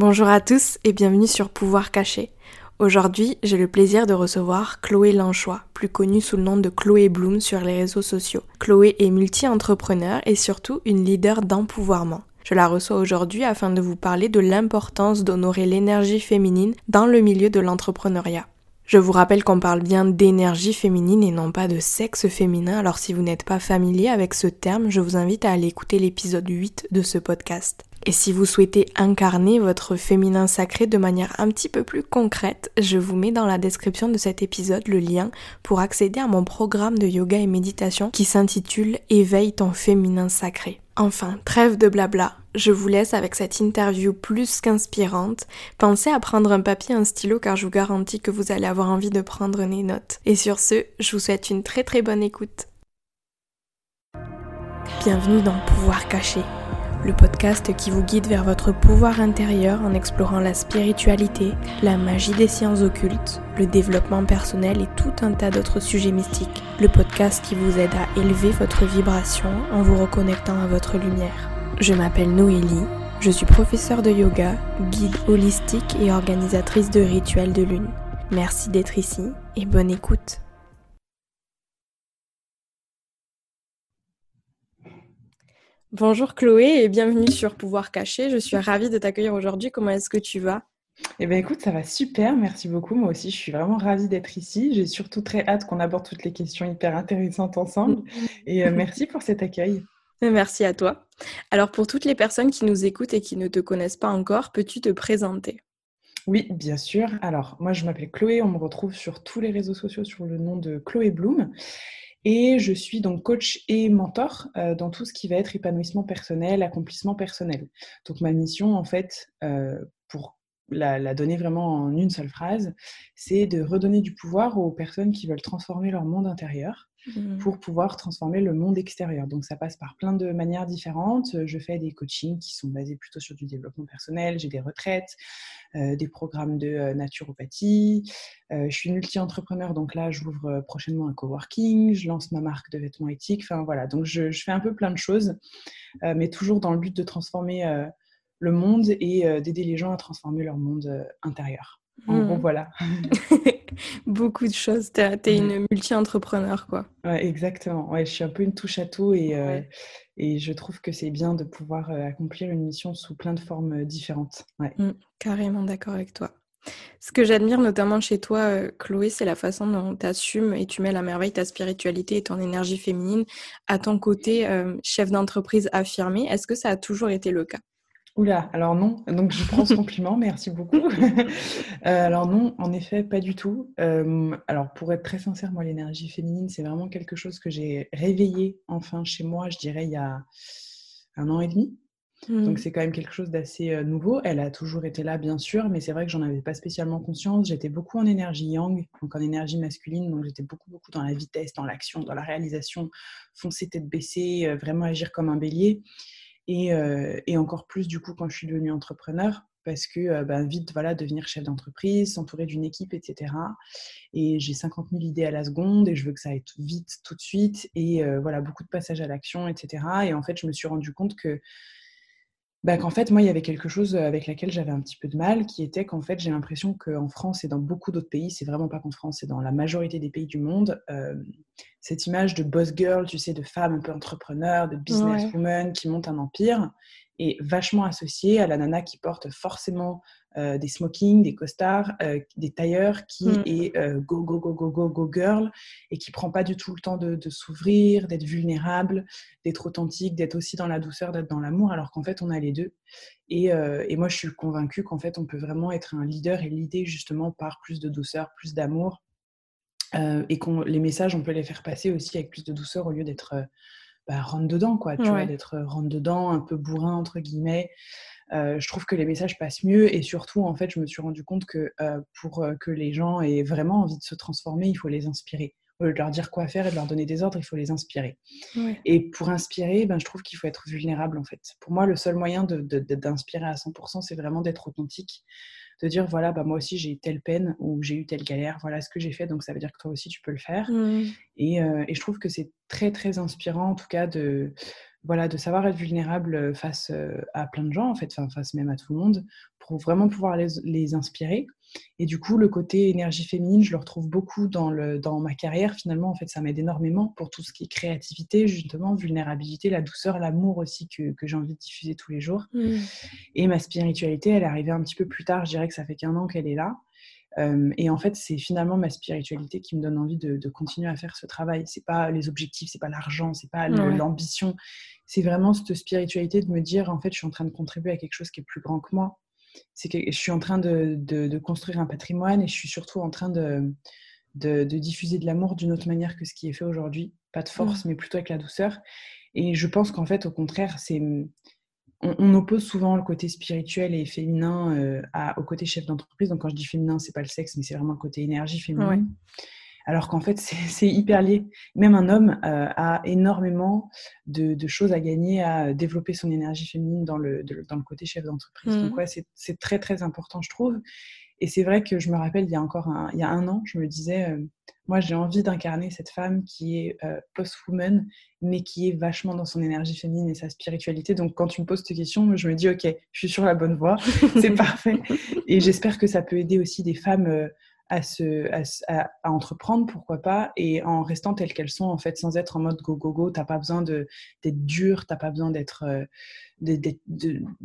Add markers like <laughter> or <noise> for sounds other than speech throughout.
Bonjour à tous et bienvenue sur Pouvoir caché. Aujourd'hui, j'ai le plaisir de recevoir Chloé Lanchois, plus connue sous le nom de Chloé Bloom sur les réseaux sociaux. Chloé est multi-entrepreneur et surtout une leader d'empouvoirment. Je la reçois aujourd'hui afin de vous parler de l'importance d'honorer l'énergie féminine dans le milieu de l'entrepreneuriat. Je vous rappelle qu'on parle bien d'énergie féminine et non pas de sexe féminin, alors si vous n'êtes pas familier avec ce terme, je vous invite à aller écouter l'épisode 8 de ce podcast. Et si vous souhaitez incarner votre féminin sacré de manière un petit peu plus concrète, je vous mets dans la description de cet épisode le lien pour accéder à mon programme de yoga et méditation qui s'intitule Éveille ton féminin sacré. Enfin, trêve de blabla, je vous laisse avec cette interview plus qu'inspirante. Pensez à prendre un papier un stylo car je vous garantis que vous allez avoir envie de prendre des notes. Et sur ce, je vous souhaite une très très bonne écoute. Bienvenue dans Pouvoir caché le podcast qui vous guide vers votre pouvoir intérieur en explorant la spiritualité, la magie des sciences occultes, le développement personnel et tout un tas d'autres sujets mystiques. Le podcast qui vous aide à élever votre vibration en vous reconnectant à votre lumière. Je m'appelle Noélie, je suis professeure de yoga, guide holistique et organisatrice de rituels de lune. Merci d'être ici et bonne écoute. Bonjour Chloé et bienvenue sur Pouvoir Caché. Je suis ravie de t'accueillir aujourd'hui. Comment est-ce que tu vas? Eh bien écoute, ça va super, merci beaucoup. Moi aussi, je suis vraiment ravie d'être ici. J'ai surtout très hâte qu'on aborde toutes les questions hyper intéressantes ensemble. <laughs> Et euh, merci pour cet accueil. Merci à toi. Alors pour toutes les personnes qui nous écoutent et qui ne te connaissent pas encore, peux-tu te présenter? Oui, bien sûr. Alors, moi, je m'appelle Chloé. On me retrouve sur tous les réseaux sociaux sur le nom de Chloé Bloom. Et je suis donc coach et mentor euh, dans tout ce qui va être épanouissement personnel, accomplissement personnel. Donc ma mission, en fait, euh, pour la, donner vraiment en une seule phrase, c'est de redonner du pouvoir aux personnes qui veulent transformer leur monde intérieur Mmh. pour pouvoir transformer le monde extérieur. Donc ça passe par plein de manières différentes. Je fais des coachings qui sont basés plutôt sur du développement personnel, j'ai des retraites, euh, des programmes de euh, naturopathie. Euh, je suis multi-entrepreneur, donc là j'ouvre prochainement un coworking, je lance ma marque de vêtements éthiques. Enfin voilà, donc je, je fais un peu plein de choses, mais toujours dans le but de transformer le monde et d'aider les gens à transformer leur monde intérieur. En gros, mmh. voilà. <laughs> Beaucoup de choses. Tu es, une multi-entrepreneur, quoi. Ouais, exactement. Ouais, je suis un peu une touche à tout et, euh, et je trouve que c'est bien de pouvoir euh, accomplir une mission sous plein de formes euh, différentes. Ouais. Mmh, carrément d'accord avec toi. Ce que j'admire notamment chez toi, Chloé, c'est la façon dont tu assumes et tu mets à la merveille ta spiritualité et ton énergie féminine à ton côté chef d'entreprise affirmé. Est-ce que ça a toujours été le cas? Oula, alors non, donc je prends ce <laughs> compliment, merci beaucoup. <laughs> Euh, alors non, en effet, pas du tout. Euh, alors pour être très sincère, moi, l'énergie féminine, c'est vraiment quelque chose que j'ai réveillé enfin chez moi, je dirais, il y a un an et demi. Donc mmh. c'est quand même quelque chose d'assez euh, nouveau. Elle a toujours été là, bien sûr, mais c'est vrai que j'en avais pas spécialement conscience. J'étais beaucoup en énergie yang, donc en énergie masculine, donc j'étais beaucoup, beaucoup dans la vitesse, dans l'action, dans la réalisation, foncer tête baissée, vraiment agir comme un bélier. Euh, et, encore plus du coup quand je suis devenue entrepreneur parce que euh, ben, vite voilà devenir chef d'entreprise, s'entourer d'une équipe, etc. Et j'ai 50 000 idées à la seconde et je veux que ça aille vite tout de suite et euh, voilà beaucoup de passages à l'action, etc. Et en fait je me suis rendu compte que bah, qu'en fait, moi, il y avait quelque chose avec laquelle j'avais un petit peu de mal, qui était qu'en fait, j'ai l'impression qu'en France et dans beaucoup d'autres pays, c'est vraiment pas qu'en France, c'est dans la majorité des pays du monde, euh, cette image de boss girl, tu sais, de femme un peu entrepreneur, de businesswoman qui monte un empire, est vachement associée à la nana qui porte forcément euh, des smokings, des costards, euh, des tailleurs, qui mm. est euh, go, go, go, go, go, go girl, et qui prend pas du tout le temps de, s'ouvrir, d'être vulnérable, d'être authentique, d'être aussi dans la douceur, d'être dans l'amour, alors qu'en fait, on a les deux. Et, et moi, je suis convaincue qu'en fait, on peut vraiment être un leader et l'idée justement par plus de douceur, plus d'amour, et que les messages, on peut les faire passer aussi avec plus de douceur au lieu d'être bah, rentre dedans, quoi, tu vois, d'être rentre dedans, un peu bourrin, entre guillemets. Euh, je trouve que les messages passent mieux et surtout, en fait, je me suis rendu compte que euh, pour euh, que les gens aient vraiment envie de se transformer, il faut les inspirer. Au lieu de leur dire quoi faire et de leur donner des ordres, il faut les inspirer. Et pour inspirer, ben, je trouve qu'il faut être vulnérable, en fait. Pour moi, le seul moyen d'inspirer de, à 100%, c'est vraiment d'être authentique, de dire, voilà, bah, moi aussi, j'ai eu telle peine ou j'ai eu telle galère, voilà ce que j'ai fait, donc ça veut dire que toi aussi, tu peux le faire. Mmh. Et, et, je trouve que c'est très, très inspirant, en tout cas, de voilà, de savoir être vulnérable face à plein de gens, en fait, face même à tout le monde, pour vraiment pouvoir les, les, inspirer. Et du coup, le côté énergie féminine, je le retrouve beaucoup dans, le, dans ma carrière. Finalement, en fait, ça m'aide énormément pour tout ce qui est créativité, justement, vulnérabilité, la douceur, l'amour aussi que, que j'ai envie de diffuser tous les jours. Mmh. Et ma spiritualité, elle est arrivée un petit peu plus tard. Je dirais que ça fait qu'un an qu'elle est là. Euh, et en fait, c'est finalement ma spiritualité qui me donne envie de, continuer à faire ce travail. C'est pas les objectifs, c'est pas l'argent, c'est pas l'ambition. C'est vraiment cette spiritualité de me dire, en fait, je suis en train de contribuer à quelque chose qui est plus grand que moi. C'est que je suis en train de, de, construire un patrimoine et je suis surtout en train de, de diffuser de l'amour d'une autre manière que ce qui est fait aujourd'hui. Pas de force, mais plutôt avec la douceur. Et je pense qu'en fait, au contraire, c'est on, oppose souvent le côté spirituel et féminin euh, au côté chef d'entreprise. Donc quand je dis féminin, c'est pas le sexe, mais c'est vraiment le côté énergie féminine. Alors qu'en fait, c'est hyper lié. Même un homme euh, a énormément de, choses à gagner à développer son énergie féminine dans le, dans le côté chef d'entreprise. Donc mmh. ouais, c'est très très important, je trouve. Et c'est vrai que je me rappelle, il y a encore un, il y a un an, je me disais, euh, moi j'ai envie d'incarner cette femme qui est euh, post-woman, mais qui est vachement dans son énergie féminine et sa spiritualité. Donc quand tu me poses cette question, je me dis, ok, je suis sur la bonne voie, <laughs> c'est parfait. Et j'espère que ça peut aider aussi des femmes euh, à, se, à, entreprendre, pourquoi pas, et en restant telles qu'elles sont, en fait, sans être en mode go, go, go. T'as pas besoin d'être dur, t'as pas besoin d'être euh,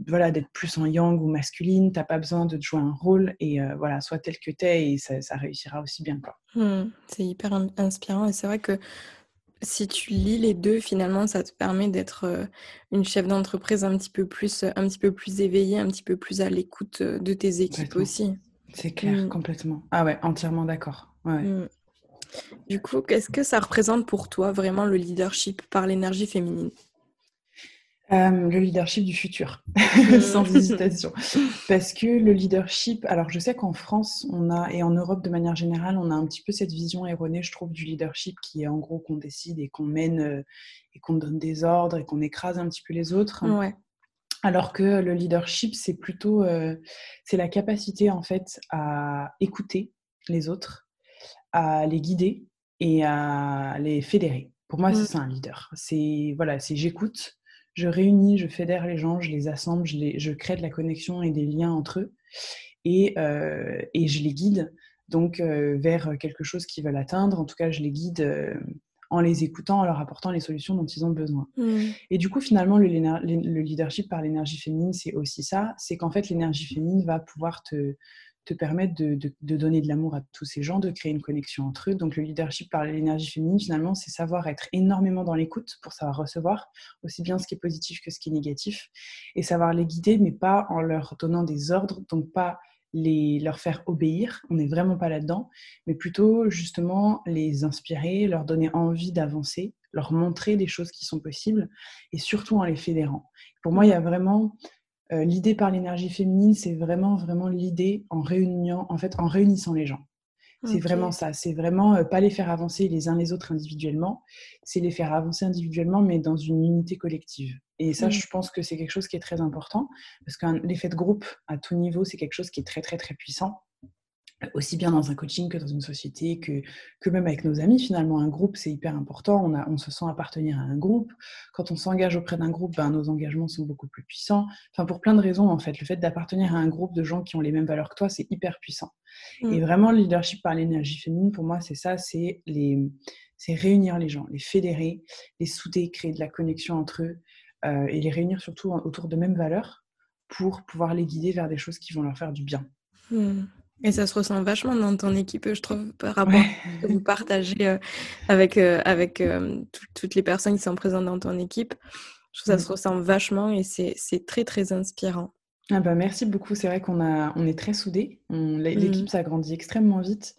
voilà, plus en yang ou masculine, t'as pas besoin de jouer un rôle, et euh, voilà, sois tel que t'es, et ça, ça, réussira aussi bien. Mmh, c'est hyper inspirant, et c'est vrai que si tu lis les deux, finalement, ça te permet d'être euh, une chef d'entreprise un petit peu plus, un petit peu plus éveillée, un petit peu plus à l'écoute de tes équipes aussi. C'est clair, mmh. complètement. Ah ouais, entièrement d'accord. Mmh. Du coup, qu'est-ce que ça représente pour toi vraiment le leadership par l'énergie féminine? Euh, le leadership du futur, <laughs> mmh. sans hésitation. Parce que le leadership, alors je sais qu'en France, on a, et en Europe de manière générale, on a un petit peu cette vision erronée, je trouve, du leadership qui est en gros qu'on décide et qu'on mène euh, et qu'on donne des ordres et qu'on écrase un petit peu les autres. Ouais. Alors que le leadership, c'est plutôt euh, c'est la capacité en fait à écouter les autres, à les guider et à les fédérer. Pour moi, c'est mmh. ça un leader. C'est voilà, c'est j'écoute, je réunis, je fédère les gens, je les assemble, je, les, je crée de la connexion et des liens entre eux et, euh, et je les guide donc euh, vers quelque chose qu'ils veulent atteindre. En tout cas, je les guide en les écoutant, en leur apportant les solutions dont ils ont besoin. Mm. Et du coup, finalement, le, leadership par l'énergie féminine, c'est aussi ça, c'est qu'en fait, l'énergie féminine va pouvoir te, te permettre de, de, donner de l'amour à tous ces gens, de créer une connexion entre eux. Donc le leadership par l'énergie féminine, finalement, c'est savoir être énormément dans l'écoute pour savoir recevoir aussi bien ce qui est positif que ce qui est négatif, et savoir les guider, mais pas en leur donnant des ordres, donc pas les, leur faire obéir, on n'est vraiment pas là-dedans, mais plutôt justement les inspirer, leur donner envie d'avancer, leur montrer des choses qui sont possibles, et surtout en les fédérant. Pour moi, il y a vraiment euh, l'idée par l'énergie féminine, c'est vraiment vraiment l'idée en réunion, en fait, en réunissant les gens. C'est vraiment ça. C'est vraiment euh, pas les faire avancer les uns les autres individuellement, c'est les faire avancer individuellement, mais dans une unité collective. Et ça, mmh. je pense que c'est quelque chose qui est très important, parce que l'effet de groupe à tout niveau, c'est quelque chose qui est très, très, très puissant aussi bien dans un coaching que dans une société, que, que même avec nos amis. Finalement, un groupe, c'est hyper important. On, a, on se sent appartenir à un groupe. Quand on s'engage auprès d'un groupe, ben, nos engagements sont beaucoup plus puissants. Enfin, pour plein de raisons, en fait. Le fait d'appartenir à un groupe de gens qui ont les mêmes valeurs que toi, c'est hyper puissant. Mm. Et vraiment, le leadership par l'énergie féminine, pour moi, c'est ça, c'est les... C'est réunir les gens, les fédérer, les souder, créer de la connexion entre eux et les réunir surtout autour de mêmes valeurs pour pouvoir les guider vers des choses qui vont leur faire du bien. Mm. Et ça se ressent vachement dans ton équipe, je trouve, par rapport à ce que vous partagez euh, avec, euh, avec euh, toutes les personnes qui sont présentes dans ton équipe. Je trouve que ça se mmh. ressent vachement et c'est très, très inspirant. Ah bah merci beaucoup. C'est vrai qu'on on est très soudés. L'équipe mmh. s'agrandit extrêmement vite,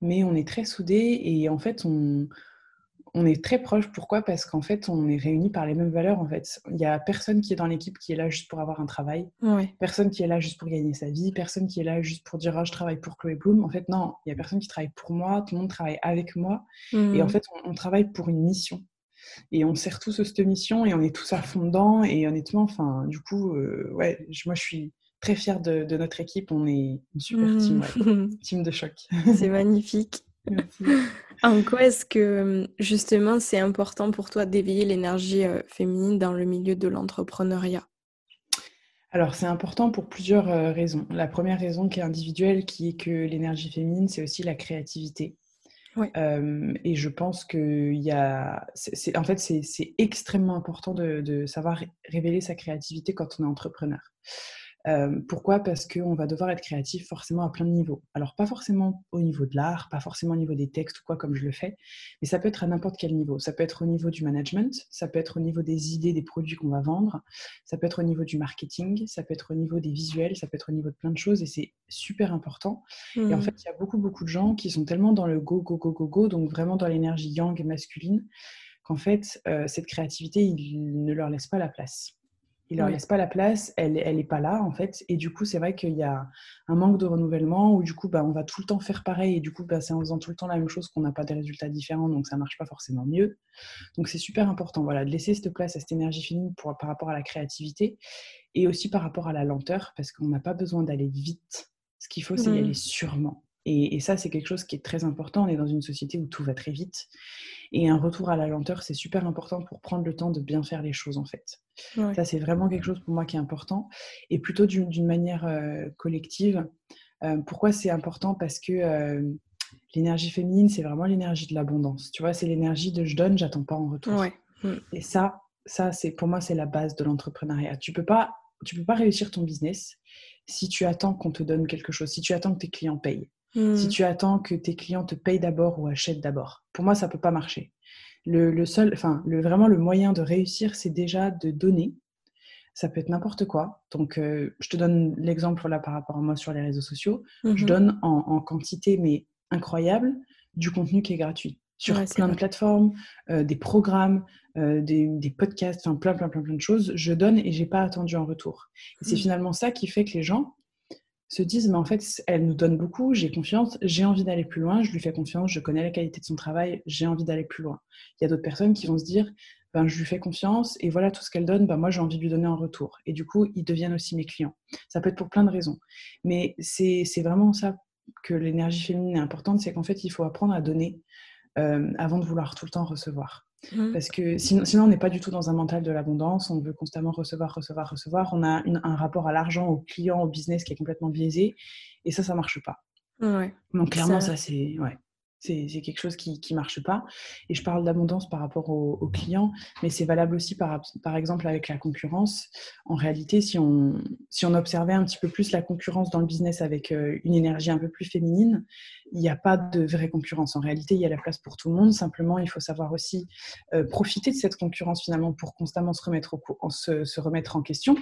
mais on est très soudés et en fait, on, on est très proches. Pourquoi? Parce qu'en fait, on est réunis par les mêmes valeurs. En fait, il n'y a personne qui est dans l'équipe qui est là juste pour avoir un travail. Personne qui est là juste pour gagner sa vie. Personne qui est là juste pour dire ah, je travaille pour Chloé Bloom. En fait, non, il n'y a personne qui travaille pour moi. Tout le monde travaille avec moi. Et en mmh. fait, on, travaille pour une mission. Et on sert tous cette mission et on est tous à fond dedans. Et honnêtement, enfin, du coup, euh, ouais, moi, je suis très fière de, notre équipe. On est une super team, mmh. <laughs> team de choc. C'est magnifique. <laughs> en quoi est-ce que justement c'est important pour toi d'éveiller l'énergie euh, féminine dans le milieu de l'entrepreneuriat? Alors, c'est important pour plusieurs euh, raisons. La première raison qui est individuelle, qui est que l'énergie féminine, c'est aussi la créativité. Euh, et je pense qu'il y a. en fait, c'est extrêmement important de, de, savoir révéler sa créativité quand on est entrepreneur. Euh, pourquoi? Parce qu'on va devoir être créatif forcément à plein de niveaux. Alors pas forcément au niveau de l'art, pas forcément au niveau des textes ou quoi comme je le fais, mais ça peut être à n'importe quel niveau. Ça peut être au niveau du management, ça peut être au niveau des idées des produits qu'on va vendre, ça peut être au niveau du marketing, ça peut être au niveau des visuels, ça peut être au niveau de plein de choses et c'est super important. Et en mmh. fait, il y a beaucoup beaucoup de gens qui sont tellement dans le go go go go go, donc vraiment dans l'énergie yang et masculine, qu'en fait euh, cette créativité, il ne leur laisse pas la place il leur laisse pas la place, elle n'est pas là en fait. Et du coup, c'est vrai qu'il y a un manque de renouvellement où du coup, bah, on va tout le temps faire pareil et du coup, bah, c'est en faisant tout le temps la même chose qu'on n'a pas des résultats différents, donc ça marche pas forcément mieux. Donc c'est super important, voilà, de laisser cette place à cette énergie féminine pour, par rapport à la créativité et aussi par rapport à la lenteur, parce qu'on n'a pas besoin d'aller vite. Ce qu'il faut, c'est y aller mmh. sûrement. Et, ça, c'est quelque chose qui est très important. On est dans une société où tout va très vite. Et un retour à la lenteur, c'est super important pour prendre le temps de bien faire les choses, en fait. Ça, c'est vraiment quelque chose pour moi qui est important. Et plutôt d'une manière euh, collective. Euh, pourquoi c'est important? Parce que euh, l'énergie féminine, c'est vraiment l'énergie de l'abondance. Tu vois, c'est l'énergie de je donne, j'attends pas en retour. Mm. Et ça, ça c'est pour moi, c'est la base de l'entrepreneuriat. Tu peux pas, tu peux pas réussir ton business si tu attends qu'on te donne quelque chose, si tu attends que tes clients payent. Si hmm. tu attends que tes clients te payent d'abord ou achètent d'abord, pour moi, ça ne peut pas marcher. Le, seul, enfin, le, vraiment le moyen de réussir, c'est déjà de donner. Ça peut être n'importe quoi. Donc, euh, je te donne l'exemple là par rapport à moi sur les réseaux sociaux. Je mhm. donne en, quantité, mais incroyable, du contenu qui est gratuit sur plein de plateformes, euh, des programmes, euh, des, podcasts, enfin plein, plein, plein, plein de choses. Je donne et j'ai pas attendu en retour. C'est hmm. finalement ça qui fait que les gens, se disent, mais en fait, elle nous donne beaucoup, j'ai confiance, j'ai envie d'aller plus loin, je lui fais confiance, je connais la qualité de son travail, j'ai envie d'aller plus loin. Il y a d'autres personnes qui vont se dire, ben, je lui fais confiance et voilà tout ce qu'elle donne, ben, moi j'ai envie de lui donner en retour. Et du coup, ils deviennent aussi mes clients. Ça peut être pour plein de raisons. Mais c'est vraiment ça que l'énergie féminine est importante, c'est qu'en fait, il faut apprendre à donner euh, avant de vouloir tout le temps recevoir. Mmh. Parce que sinon, on n'est pas du tout dans un mental de l'abondance. On veut constamment recevoir, recevoir, recevoir. On a un rapport à l'argent, au client, au business qui est complètement biaisé. Et ça, ça marche pas. Donc clairement, ça, c'est ouais. C'est quelque chose qui ne marche pas. Et je parle d'abondance par rapport aux, clients, mais c'est valable aussi par, par exemple avec la concurrence. En réalité, si on, si on observait un petit peu plus la concurrence dans le business avec euh, une énergie un peu plus féminine, il n'y a pas de vraie concurrence. En réalité, il y a la place pour tout le monde. Simplement, il faut savoir aussi euh, profiter de cette concurrence finalement pour constamment se remettre, se, se, remettre en question.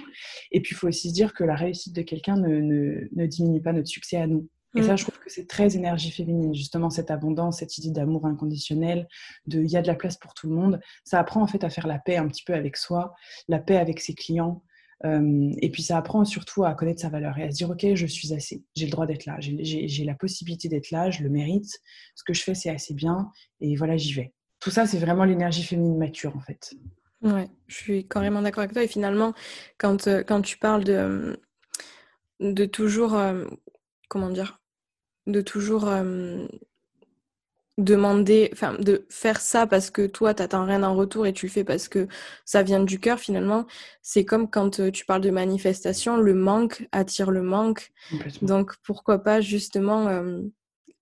Et puis, il faut aussi se dire que la réussite de quelqu'un ne, ne, ne diminue pas notre succès à nous. Et ça, mm. je trouve que c'est très énergie féminine, justement, cette abondance, cette idée d'amour inconditionnel, de il y a de la place pour tout le monde. Ça apprend en fait à faire la paix un petit peu avec soi, la paix avec ses clients. Euh, et puis ça apprend surtout à connaître sa valeur et à se dire, OK, je suis assez, j'ai le droit d'être là, j'ai la possibilité d'être là, je le mérite, ce que je fais, c'est assez bien, et voilà, j'y vais. Tout ça, c'est vraiment l'énergie féminine mature, en fait. Ouais, je suis carrément d'accord avec toi. Et finalement, quand, euh, quand tu parles de, de toujours, euh, comment dire, de toujours demander, enfin, de faire ça parce que toi, tu n'attends rien en retour et tu le fais parce que ça vient du cœur, finalement. C'est comme quand tu parles de manifestation, le manque attire le manque. Donc, pourquoi pas justement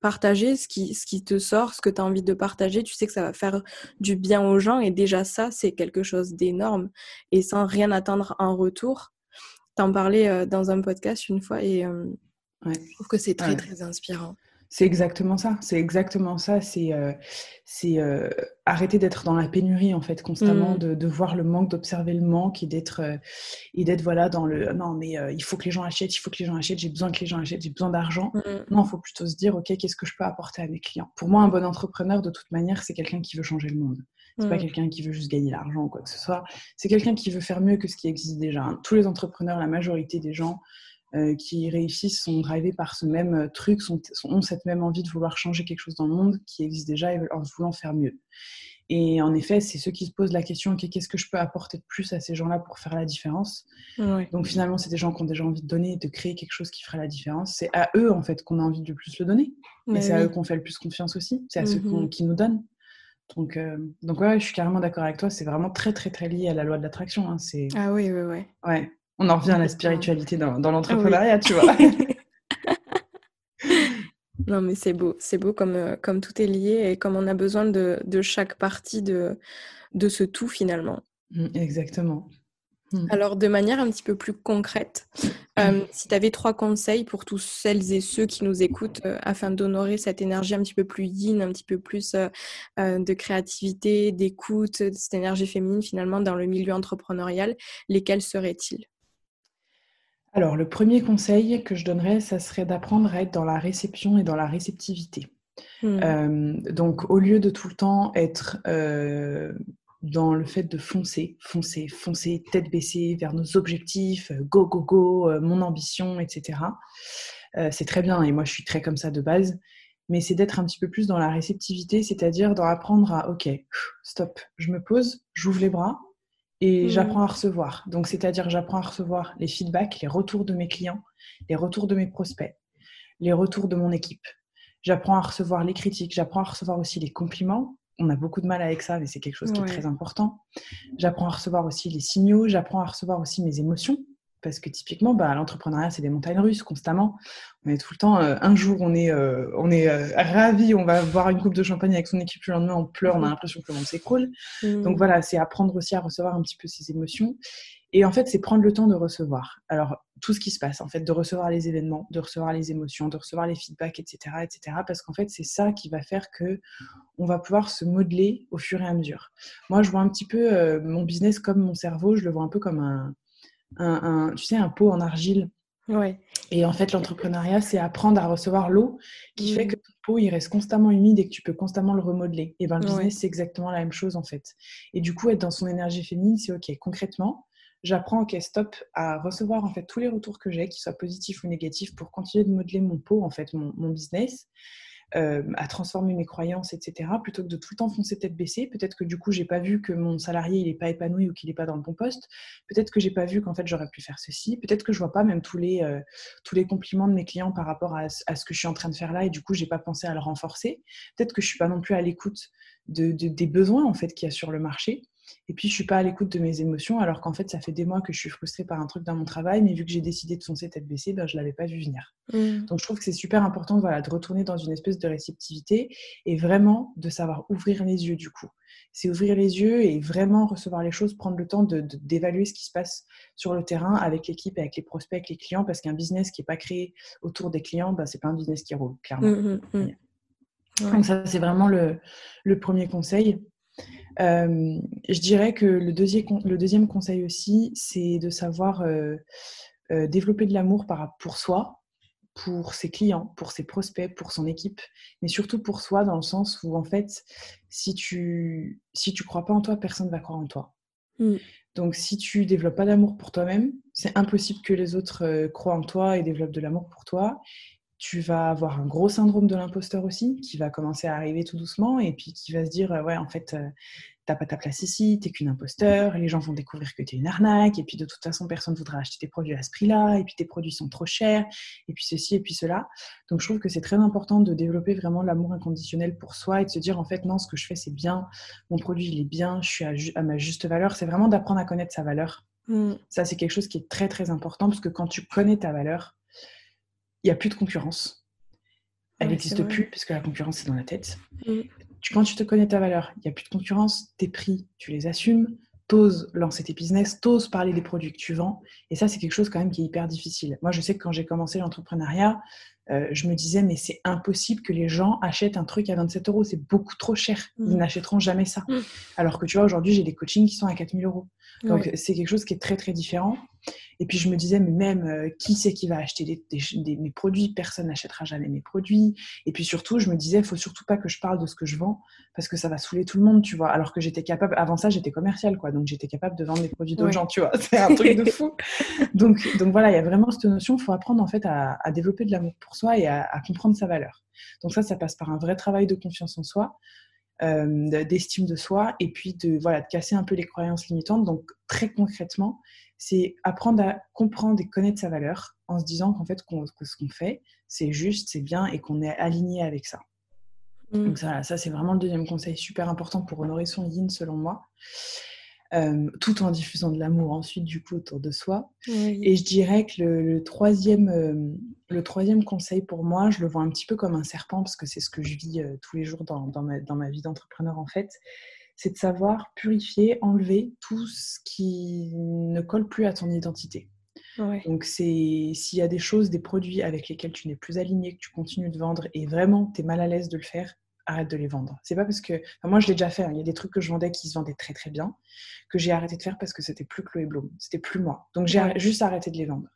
partager ce qui, ce qui te sort, ce que tu as envie de partager. Tu sais que ça va faire du bien aux gens et déjà ça, c'est quelque chose d'énorme et sans rien attendre en retour. T'en parlais dans un podcast une fois et je trouve que c'est très, très inspirant. C'est exactement ça. C'est exactement ça. C'est euh, euh, arrêter d'être dans la pénurie en fait constamment, mm. de, voir le manque, d'observer le manque et d'être euh, et d'être voilà dans le non mais il faut que les gens achètent, il faut que les gens achètent, j'ai besoin que les gens achètent, j'ai besoin d'argent. Mm. Non, il faut plutôt se dire ok qu'est-ce que je peux apporter à mes clients? Pour moi, un bon entrepreneur de toute manière, c'est quelqu'un qui veut changer le monde. C'est pas mm. quelqu'un qui veut juste gagner l'argent ou quoi que ce soit. C'est quelqu'un qui veut faire mieux que ce qui existe déjà. Tous les entrepreneurs, la majorité des gens euh, qui réussissent sont drivés par ce même truc, sont, ont cette même envie de vouloir changer quelque chose dans le monde qui existe déjà et en voulant faire mieux. Et en effet, c'est ceux qui se posent la question qu'est-ce que je peux apporter de plus à ces gens-là pour faire la différence? Donc finalement, c'est des gens qui ont déjà envie de donner, de créer quelque chose qui fera la différence. C'est à eux, en fait, qu'on a envie de plus le donner. Mais, c'est à eux qu'on fait le plus confiance aussi. C'est à ceux mm-hmm. qui nous donnent. Donc, euh, donc ouais, je suis carrément d'accord avec toi. C'est vraiment très, très, très lié à la loi de l'attraction. Hein. Ah oui, oui, oui. Ouais. On en revient à la spiritualité dans, dans l'entrepreneuriat, tu vois. <laughs> <laughs> Non, mais c'est beau, c'est beau comme, euh, comme tout est lié et comme on a besoin de, de chaque partie de, de ce tout finalement. Mmh, exactement. Mmh. Alors, de manière un petit peu plus concrète, euh, si tu avais trois conseils pour tous celles et ceux qui nous écoutent euh, afin d'honorer cette énergie un petit peu plus yin, un petit peu plus de créativité, d'écoute, cette énergie féminine finalement dans le milieu entrepreneurial, lesquels seraient-ils? Alors, le premier conseil que je donnerais, ça serait d'apprendre à être dans la réception et dans la réceptivité. Hmm. Euh, donc, au lieu de tout le temps être euh, dans le fait de foncer, foncer, foncer, tête baissée vers nos objectifs, euh, go, go, go, mon ambition, etc. c'est très bien, et moi je suis très comme ça de base, mais c'est d'être un petit peu plus dans la réceptivité, c'est-à-dire d'en apprendre à, ok, stop, je me pose, j'ouvre les bras, et mmh. j'apprends à recevoir. Donc, c'est-à-dire, j'apprends à recevoir les feedbacks, les retours de mes clients, les retours de mes prospects, les retours de mon équipe. J'apprends à recevoir les critiques, j'apprends à recevoir aussi les compliments. On a beaucoup de mal avec ça, mais c'est quelque chose qui est très important. J'apprends à recevoir aussi les signaux, j'apprends à recevoir aussi mes émotions. Parce que typiquement, bah, l'entrepreneuriat, c'est des montagnes russes constamment. On est tout le temps, euh, un jour, on est, euh, on est euh, ravi, on va boire une coupe de champagne avec son équipe, le lendemain, on pleure, on a mmh. l'impression que le monde s'écroule. Mmh. Donc voilà, c'est apprendre aussi à recevoir un petit peu ses émotions. Et en fait, c'est prendre le temps de recevoir. Alors, tout ce qui se passe, en fait, de recevoir les événements, de recevoir les émotions, de recevoir les feedbacks, etc., etc. Parce qu'en fait, c'est ça qui va faire que on va pouvoir se modeler au fur et à mesure. Moi, je vois un petit peu mon business comme mon cerveau, je le vois un peu comme un, un, tu sais, un pot en argile. Ouais. Et en fait, l'entrepreneuriat, c'est apprendre à recevoir l'eau qui fait mmh. que ton pot, il reste constamment humide et que tu peux constamment le remodeler. Et ben, le business, c'est exactement la même chose, en fait. Et du coup, être dans son énergie féminine, c'est OK. Concrètement, j'apprends, OK, stop, à recevoir, en fait, tous les retours que j'ai, qu'ils soient positifs ou négatifs, pour continuer de modeler mon pot, en fait, mon, mon business. Euh, à transformer mes croyances, etc., plutôt que de tout le temps foncer tête baissée. Peut-être que du coup, j'ai pas vu que mon salarié il est pas épanoui ou qu'il n'est pas dans le bon poste. Peut-être que j'ai pas vu qu'en fait j'aurais pu faire ceci. Peut-être que je vois pas même tous les euh, tous les compliments de mes clients par rapport à, ce que je suis en train de faire là et du coup j'ai pas pensé à le renforcer. Peut-être que je suis pas non plus à l'écoute de, des besoins en fait qu'il y a sur le marché. Et puis, je suis pas à l'écoute de mes émotions, alors qu'en fait, ça fait des mois que je suis frustrée par un truc dans mon travail, mais vu que j'ai décidé de foncer tête baissée, ben, je l'avais pas vu venir. Mmh. Donc, je trouve que c'est super important voilà, de retourner dans une espèce de réceptivité et vraiment de savoir ouvrir les yeux du coup. C'est ouvrir les yeux et vraiment recevoir les choses, prendre le temps d'évaluer ce qui se passe sur le terrain avec l'équipe, avec les prospects, avec les clients, parce qu'un business qui n'est pas créé autour des clients, ben, c'est pas un business qui roule, clairement. Mmh, mmh, Donc ça, c'est vraiment le, le premier conseil. Euh, je dirais que le deuxième, le deuxième conseil aussi, c'est de savoir euh, euh, développer de l'amour pour soi, pour ses clients, pour ses prospects, pour son équipe, mais surtout pour soi dans le sens où en fait, si tu si tu crois pas en toi, personne ne va croire en toi. Mm. Donc si tu développes pas d'amour pour toi-même, c'est impossible que les autres croient en toi et développent de l'amour pour toi tu vas avoir un gros syndrome de l'imposteur aussi, qui va commencer à arriver tout doucement, et puis qui va se dire, ouais, en fait, euh, t'as pas ta place ici, t'es qu'une imposteur, les gens vont découvrir que t'es une arnaque, et puis de toute façon, personne ne voudra acheter tes produits à ce prix-là, et puis tes produits sont trop chers, et puis ceci, et puis cela. Donc je trouve que c'est très important de développer vraiment l'amour inconditionnel pour soi et de se dire, en fait, non, ce que je fais, c'est bien, mon produit, il est bien, je suis à, ma juste valeur. C'est vraiment d'apprendre à connaître sa valeur. Mm. Ça, c'est quelque chose qui est très, très important, parce que quand tu connais ta valeur, il n'y a plus de concurrence. Elle n'existe plus puisque la concurrence est dans la tête. Mm. Tu, quand tu te connais ta valeur, il n'y a plus de concurrence, tes prix, tu les assumes, t'oses lancer tes business, t'oses parler des produits que tu vends. Et ça, c'est quelque chose quand même qui est hyper difficile. Moi, je sais que quand j'ai commencé l'entrepreneuriat, euh, je me disais, mais c'est impossible que les gens achètent un truc à 27 euros, c'est beaucoup trop cher. Ils mm. n'achèteront jamais ça. Mm. Alors que tu vois, aujourd'hui, j'ai des coachings qui sont à 4000 euros. Donc, c'est quelque chose qui est très, très différent. Et puis je me disais, mais même, euh, qui c'est qui va acheter des, mes produits? Personne n'achètera jamais mes produits. Et puis surtout, je me disais, il faut surtout pas que je parle de ce que je vends, parce que ça va saouler tout le monde, tu vois. Alors que j'étais capable, avant ça, j'étais commerciale, quoi. Donc j'étais capable de vendre des produits d'autres gens, tu vois. C'est un truc de fou. <laughs> donc, donc voilà, il y a vraiment cette notion, il faut apprendre en fait à, développer de l'amour pour soi et à, à comprendre sa valeur. Donc ça, ça passe par un vrai travail de confiance en soi. Euh, d'estime de soi et puis de, voilà, de casser un peu les croyances limitantes. Donc très concrètement, c'est apprendre à comprendre et connaître sa valeur en se disant qu'en fait que ce qu'on fait, c'est juste, c'est bien et qu'on est aligné avec ça. Mmh. Donc ça, ça c'est vraiment le deuxième conseil super important pour honorer son yin selon moi. Euh, tout en diffusant de l'amour ensuite du coup autour de soi. Et je dirais que le, troisième, euh, le troisième conseil pour moi, je le vois un petit peu comme un serpent parce que c'est ce que je vis euh, tous les jours dans, dans, ma, dans ma, vie d'entrepreneur en fait. C'est de savoir purifier, enlever tout ce qui ne colle plus à ton identité. Donc, c'est s'il y a des choses, des produits avec lesquels tu n'es plus aligné, que tu continues de vendre et vraiment tu es mal à l'aise de le faire, arrête de les vendre. C'est pas parce que. moi, je l'ai déjà fait. Hein. Il y a des trucs que je vendais qui se vendaient très très bien, que j'ai arrêté de faire parce que c'était plus Chloé Bloom. C'était plus moi. Donc, j'ai juste arrêté de les vendre.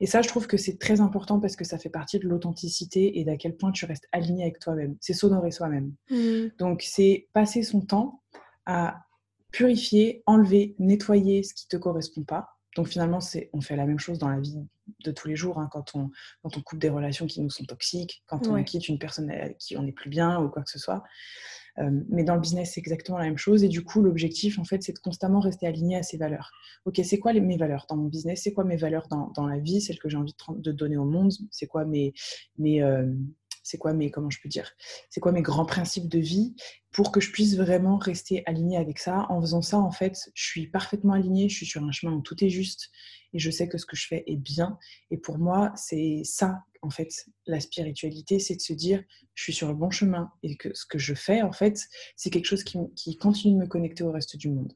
Et ça, je trouve que c'est très important parce que ça fait partie de l'authenticité et d'à quel point tu restes aligné avec toi-même. C'est s'honorer soi-même. Mmh. Donc, c'est passer son temps à purifier, enlever, nettoyer ce qui te correspond pas donc finalement, on fait la même chose dans la vie de tous les jours, hein, quand, on, quand on coupe des relations qui nous sont toxiques, quand on quitte une personne qui on n'est plus bien ou quoi que ce soit. Euh, mais dans le business, c'est exactement la même chose. Et du coup, l'objectif, en fait, c'est de constamment rester aligné à ses valeurs. Ok, c'est quoi les, mes valeurs dans mon business? C'est quoi mes valeurs dans, dans la vie, celles que j'ai envie de, donner au monde? C'est quoi mes, mes, euh, c'est quoi mes, comment je peux dire, c'est quoi mes grands principes de vie pour que je puisse vraiment rester alignée avec ça. En faisant ça, en fait, je suis parfaitement alignée, je suis sur un chemin où tout est juste et je sais que ce que je fais est bien. Et pour moi, c'est ça, en fait, la spiritualité, c'est de se dire, je suis sur le bon chemin et que ce que je fais, en fait, c'est quelque chose qui, continue de me connecter au reste du monde.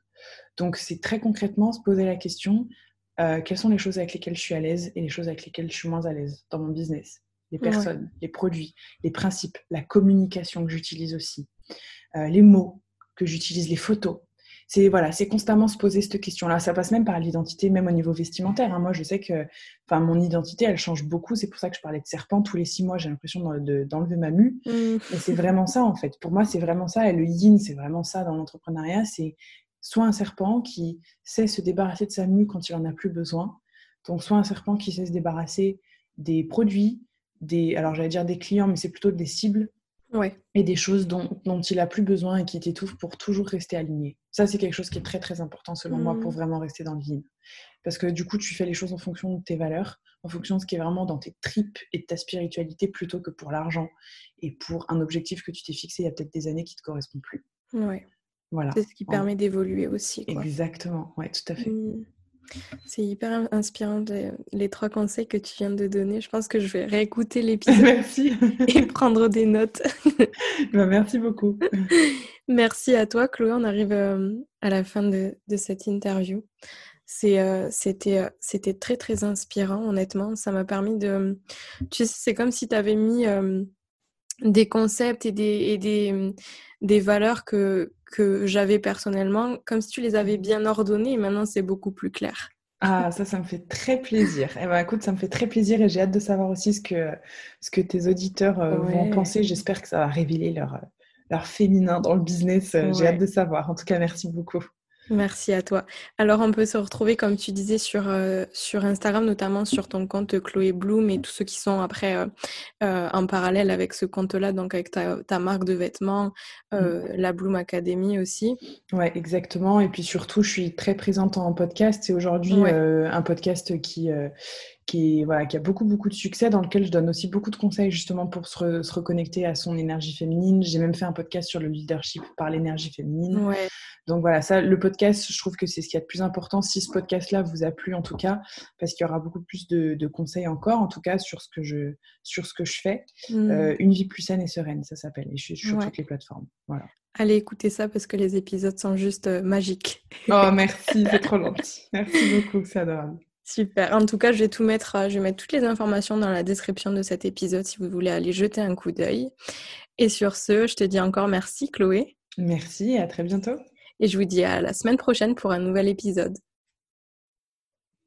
Donc, c'est très concrètement se poser la question, euh, quelles sont les choses avec lesquelles je suis à l'aise et les choses avec lesquelles je suis moins à l'aise dans mon business? Les personnes, les produits, les principes, la communication que j'utilise aussi, euh, les mots que j'utilise, les photos. C'est voilà, c'est constamment se poser cette question-là. Ça passe même par l'identité, même au niveau vestimentaire. Hein. Moi, je sais que, enfin, mon identité, elle change beaucoup. C'est pour ça que je parlais de serpent. Tous les six mois, j'ai l'impression d'enlever ma mue. Mmh. Et c'est vraiment ça, en fait. Pour moi, c'est vraiment ça. Et le yin, c'est vraiment ça dans l'entrepreneuriat. C'est soit un serpent qui sait se débarrasser de sa mue quand il en a plus besoin. Donc, soit un serpent qui sait se débarrasser des produits, des, alors j'allais dire des clients, mais c'est plutôt des cibles et des choses dont, dont, il a plus besoin et qui t'étouffent pour toujours rester aligné. Ça, c'est quelque chose qui est très très important selon moi pour mmh. vraiment rester dans le vide. Parce que du coup, tu fais les choses en fonction de tes valeurs, en fonction de ce qui est vraiment dans tes tripes et de ta spiritualité plutôt que pour l'argent et pour un objectif que tu t'es fixé il y a peut-être des années qui ne te correspond plus. Ouais. Voilà. C'est ce qui permet d'évoluer aussi. Exactement, ouais, tout à fait. Mmh. C'est hyper inspirant les trois conseils que tu viens de donner. Je pense que je vais réécouter <laughs> l'épisode merci. <laughs> et prendre des notes. <laughs> Bah, merci beaucoup. Merci à toi, Chloé. On arrive euh, à la fin de, cette interview. Euh, c'était, euh, c'était très, très inspirant, honnêtement. Ça m'a permis de... Tu sais, c'est comme si tu avais mis des concepts et des, et des, des valeurs que, que j'avais personnellement, comme si tu les avais bien ordonnées et maintenant c'est beaucoup plus clair. Ah, ça, ça me fait très plaisir. Eh ben, écoute, ça me fait très plaisir et j'ai hâte de savoir aussi ce que, ce que tes auditeurs euh, vont penser. J'espère que ça va révéler leur, leur féminin dans le business. Euh, j'ai hâte de savoir. En tout cas, merci beaucoup. Merci à toi. Alors, on peut se retrouver, comme tu disais, sur, euh, sur Instagram, notamment sur ton compte Chloé Bloom et tous ceux qui sont après euh, euh, en parallèle avec ce compte-là, donc avec ta, ta, marque de vêtements, mmh. la Bloom Academy aussi. Ouais, exactement. Et puis surtout, je suis très présente en podcast. C'est aujourd'hui un podcast qui, qui, voilà, qui a beaucoup, beaucoup de succès, dans lequel je donne aussi beaucoup de conseils justement pour se, se reconnecter à son énergie féminine. J'ai même fait un podcast sur le leadership par l'énergie féminine. Ouais. Donc voilà, ça, le podcast, je trouve que c'est ce qui est le plus important. Si ce podcast-là vous a plu en tout cas, parce qu'il y aura beaucoup plus de, de, conseils encore, en tout cas sur ce que je, sur ce que je fais. Mmh. Euh, une vie plus saine et sereine, ça s'appelle. Et je suis sur toutes les plateformes. Voilà. Allez écouter ça parce que les épisodes sont juste euh, magiques. Oh <laughs> merci, c'est trop gentil. Merci beaucoup, c'est adorable. Super. En tout cas, je vais tout mettre, euh, je vais mettre toutes les informations dans la description de cet épisode si vous voulez aller jeter un coup d'œil. Et sur ce, je te dis encore merci, Chloé. Merci et à très bientôt. Et je vous dis à la semaine prochaine pour un nouvel épisode.